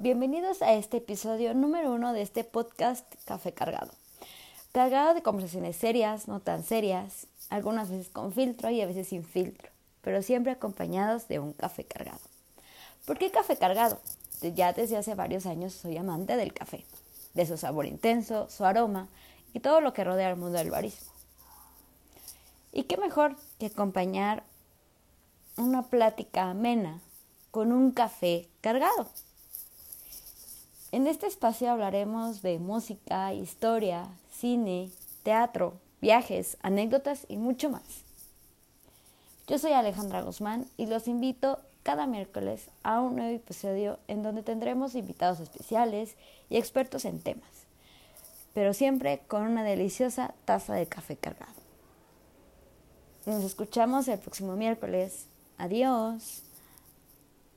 bienvenidos a este episodio número uno de este podcast Café Cargado. Cargado de conversaciones serias, no tan serias, algunas veces con filtro y a veces sin filtro, pero siempre acompañados de un café cargado. ¿Por qué café cargado? Ya desde hace varios años soy amante del café, de su sabor intenso, su aroma y todo lo que rodea el mundo del barismo. ¿Y qué mejor que acompañar una plática amena con un café cargado? En este espacio hablaremos de música, historia, cine, teatro, viajes, anécdotas y mucho más. Yo soy Alejandra Guzmán y los invito cada miércoles a un nuevo episodio en donde tendremos invitados especiales y expertos en temas, pero siempre con una deliciosa taza de café cargado. Nos escuchamos el próximo miércoles. Adiós.